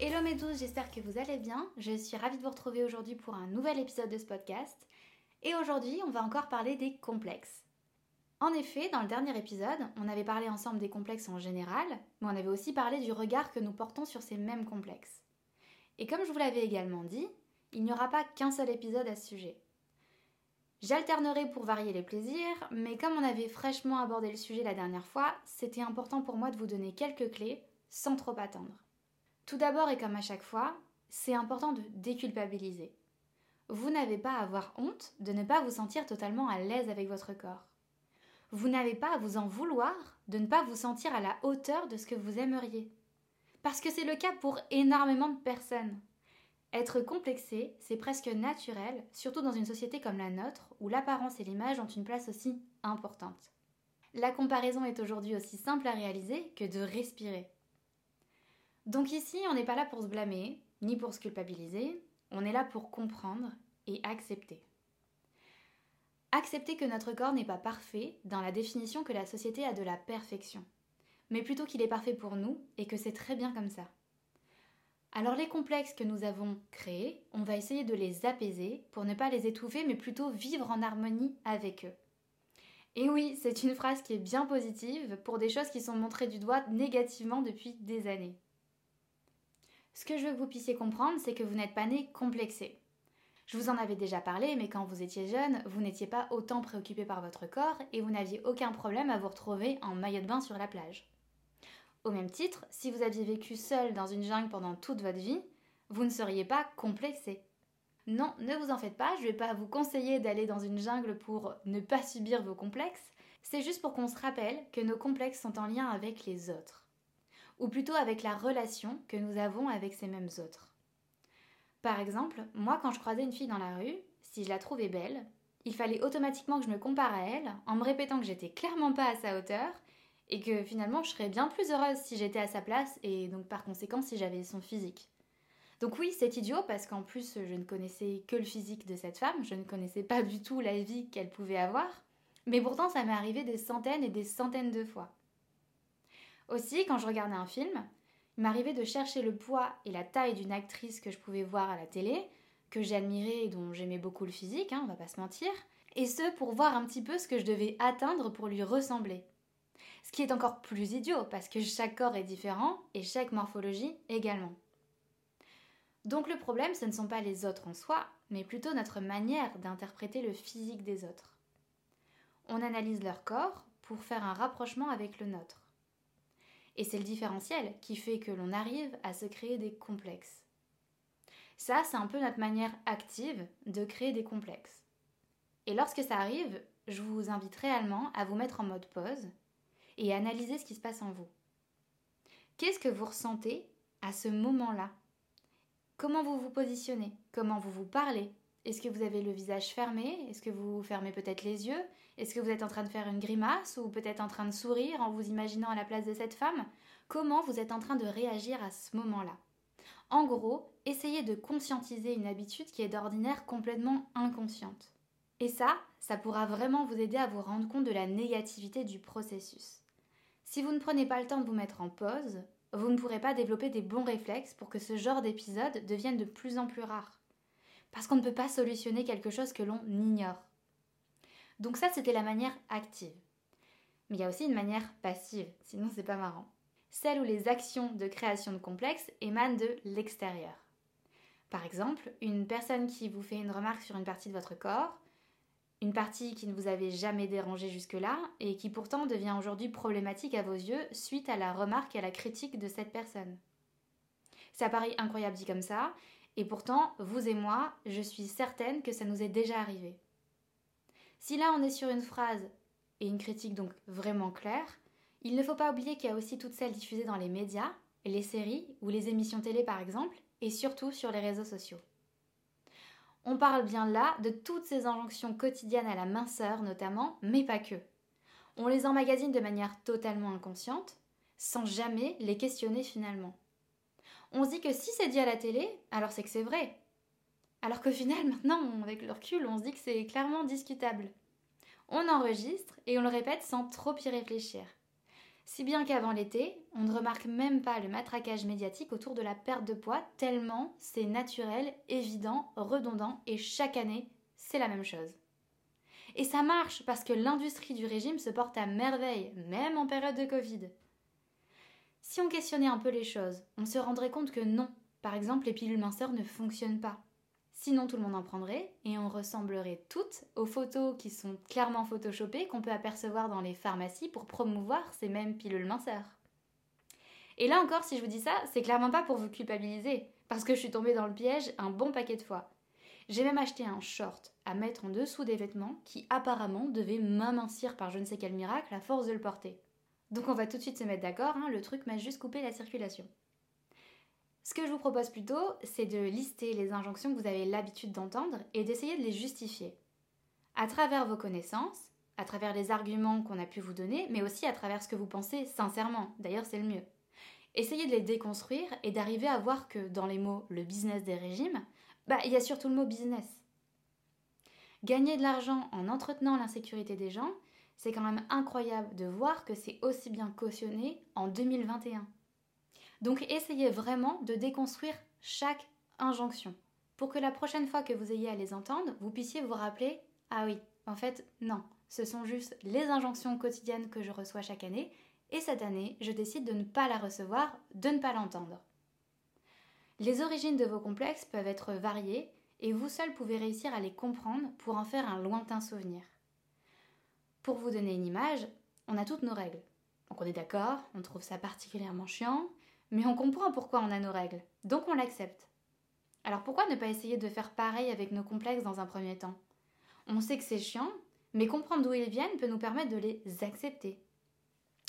Hello mes douces, j'espère que vous allez bien. Je suis ravie de vous retrouver aujourd'hui pour un nouvel épisode de ce podcast. Et aujourd'hui, on va encore parler des complexes. En effet, dans le dernier épisode, on avait parlé ensemble des complexes en général, mais on avait aussi parlé du regard que nous portons sur ces mêmes complexes. Et comme je vous l'avais également dit, il n'y aura pas qu'un seul épisode à ce sujet. J'alternerai pour varier les plaisirs, mais comme on avait fraîchement abordé le sujet la dernière fois, c'était important pour moi de vous donner quelques clés sans trop attendre. Tout d'abord, et comme à chaque fois, c'est important de déculpabiliser. Vous n'avez pas à avoir honte de ne pas vous sentir totalement à l'aise avec votre corps. Vous n'avez pas à vous en vouloir de ne pas vous sentir à la hauteur de ce que vous aimeriez. Parce que c'est le cas pour énormément de personnes. Être complexé, c'est presque naturel, surtout dans une société comme la nôtre, où l'apparence et l'image ont une place aussi importante. La comparaison est aujourd'hui aussi simple à réaliser que de respirer. Donc ici, on n'est pas là pour se blâmer, ni pour se culpabiliser, on est là pour comprendre et accepter. Accepter que notre corps n'est pas parfait dans la définition que la société a de la perfection, mais plutôt qu'il est parfait pour nous et que c'est très bien comme ça. Alors les complexes que nous avons créés, on va essayer de les apaiser pour ne pas les étouffer, mais plutôt vivre en harmonie avec eux. Et oui, c'est une phrase qui est bien positive pour des choses qui sont montrées du doigt négativement depuis des années. Ce que je veux que vous puissiez comprendre, c'est que vous n'êtes pas né complexé. Je vous en avais déjà parlé, mais quand vous étiez jeune, vous n'étiez pas autant préoccupé par votre corps et vous n'aviez aucun problème à vous retrouver en maillot de bain sur la plage. Au même titre, si vous aviez vécu seul dans une jungle pendant toute votre vie, vous ne seriez pas complexé. Non, ne vous en faites pas, je ne vais pas vous conseiller d'aller dans une jungle pour ne pas subir vos complexes, c'est juste pour qu'on se rappelle que nos complexes sont en lien avec les autres ou plutôt avec la relation que nous avons avec ces mêmes autres. Par exemple, moi quand je croisais une fille dans la rue, si je la trouvais belle, il fallait automatiquement que je me compare à elle en me répétant que j'étais clairement pas à sa hauteur et que finalement je serais bien plus heureuse si j'étais à sa place et donc par conséquent si j'avais son physique. Donc oui, c'est idiot parce qu'en plus je ne connaissais que le physique de cette femme, je ne connaissais pas du tout la vie qu'elle pouvait avoir, mais pourtant ça m'est arrivé des centaines et des centaines de fois. Aussi, quand je regardais un film, il m'arrivait de chercher le poids et la taille d'une actrice que je pouvais voir à la télé, que j'admirais et dont j'aimais beaucoup le physique, hein, on va pas se mentir, et ce pour voir un petit peu ce que je devais atteindre pour lui ressembler. Ce qui est encore plus idiot parce que chaque corps est différent et chaque morphologie également. Donc le problème, ce ne sont pas les autres en soi, mais plutôt notre manière d'interpréter le physique des autres. On analyse leur corps pour faire un rapprochement avec le nôtre. Et c'est le différentiel qui fait que l'on arrive à se créer des complexes. Ça, c'est un peu notre manière active de créer des complexes. Et lorsque ça arrive, je vous invite réellement à vous mettre en mode pause et analyser ce qui se passe en vous. Qu'est-ce que vous ressentez à ce moment-là? Comment vous vous positionnez? Comment vous vous parlez? Est-ce que vous avez le visage fermé? Est-ce que vous fermez peut-être les yeux? Est-ce que vous êtes en train de faire une grimace ou peut-être en train de sourire en vous imaginant à la place de cette femme? Comment vous êtes en train de réagir à ce moment-là? En gros, essayez de conscientiser une habitude qui est d'ordinaire complètement inconsciente. Et ça, ça pourra vraiment vous aider à vous rendre compte de la négativité du processus. Si vous ne prenez pas le temps de vous mettre en pause, vous ne pourrez pas développer des bons réflexes pour que ce genre d'épisode devienne de plus en plus rare. Parce qu'on ne peut pas solutionner quelque chose que l'on ignore. Donc ça, c'était la manière active. Mais il y a aussi une manière passive, sinon c'est pas marrant. Celle où les actions de création de complexes émanent de l'extérieur. Par exemple, une personne qui vous fait une remarque sur une partie de votre corps, une partie qui ne vous avait jamais dérangé jusque-là et qui pourtant devient aujourd'hui problématique à vos yeux suite à la remarque et à la critique de cette personne. Ça paraît incroyable dit comme ça, et pourtant, vous et moi, je suis certaine que ça nous est déjà arrivé. Si là on est sur une phrase et une critique donc vraiment claire, il ne faut pas oublier qu'il y a aussi toutes celles diffusées dans les médias les séries ou les émissions télé par exemple, et surtout sur les réseaux sociaux. On parle bien là de toutes ces injonctions quotidiennes à la minceur notamment, mais pas que. On les emmagasine de manière totalement inconsciente, sans jamais les questionner finalement. On se dit que si c'est dit à la télé, alors c'est que c'est vrai. Alors qu'au final, maintenant, avec le recul, on se dit que c'est clairement discutable. On enregistre et on le répète sans trop y réfléchir. Si bien qu'avant l'été, on ne remarque même pas le matraquage médiatique autour de la perte de poids, tellement c'est naturel, évident, redondant, et chaque année, c'est la même chose. Et ça marche parce que l'industrie du régime se porte à merveille, même en période de Covid. Si on questionnait un peu les choses, on se rendrait compte que non, par exemple, les pilules minceurs ne fonctionnent pas. Sinon, tout le monde en prendrait et on ressemblerait toutes aux photos qui sont clairement photoshopées qu'on peut apercevoir dans les pharmacies pour promouvoir ces mêmes pilules minceurs. Et là encore, si je vous dis ça, c'est clairement pas pour vous culpabiliser, parce que je suis tombée dans le piège un bon paquet de fois. J'ai même acheté un short à mettre en dessous des vêtements qui apparemment devait m'amincir par je ne sais quel miracle à force de le porter. Donc on va tout de suite se mettre d'accord, hein, le truc m'a juste coupé la circulation. Ce que je vous propose plutôt, c'est de lister les injonctions que vous avez l'habitude d'entendre et d'essayer de les justifier. À travers vos connaissances, à travers les arguments qu'on a pu vous donner, mais aussi à travers ce que vous pensez sincèrement. D'ailleurs, c'est le mieux. Essayez de les déconstruire et d'arriver à voir que dans les mots le business des régimes, bah, il y a surtout le mot business. Gagner de l'argent en entretenant l'insécurité des gens, c'est quand même incroyable de voir que c'est aussi bien cautionné en 2021. Donc essayez vraiment de déconstruire chaque injonction pour que la prochaine fois que vous ayez à les entendre, vous puissiez vous rappeler Ah oui, en fait, non, ce sont juste les injonctions quotidiennes que je reçois chaque année, et cette année, je décide de ne pas la recevoir, de ne pas l'entendre. Les origines de vos complexes peuvent être variées, et vous seul pouvez réussir à les comprendre pour en faire un lointain souvenir. Pour vous donner une image, on a toutes nos règles. Donc on est d'accord, on trouve ça particulièrement chiant, mais on comprend pourquoi on a nos règles, donc on l'accepte. Alors pourquoi ne pas essayer de faire pareil avec nos complexes dans un premier temps? On sait que c'est chiant, mais comprendre d'où ils viennent peut nous permettre de les accepter.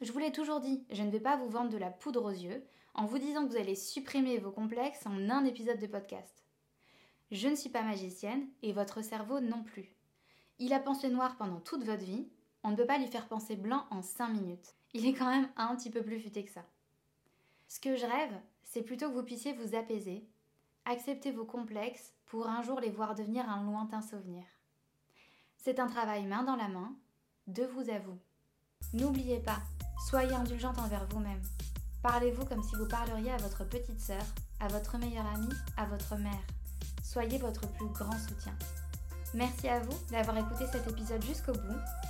Je vous l'ai toujours dit, je ne vais pas vous vendre de la poudre aux yeux en vous disant que vous allez supprimer vos complexes en un épisode de podcast. Je ne suis pas magicienne et votre cerveau non plus. Il a pensé noir pendant toute votre vie, on ne peut pas lui faire penser blanc en 5 minutes. Il est quand même un petit peu plus futé que ça. Ce que je rêve, c'est plutôt que vous puissiez vous apaiser, accepter vos complexes pour un jour les voir devenir un lointain souvenir. C'est un travail main dans la main, de vous à vous. N'oubliez pas, soyez indulgente envers vous-même. Parlez-vous comme si vous parleriez à votre petite sœur, à votre meilleure amie, à votre mère. Soyez votre plus grand soutien. Merci à vous d'avoir écouté cet épisode jusqu'au bout.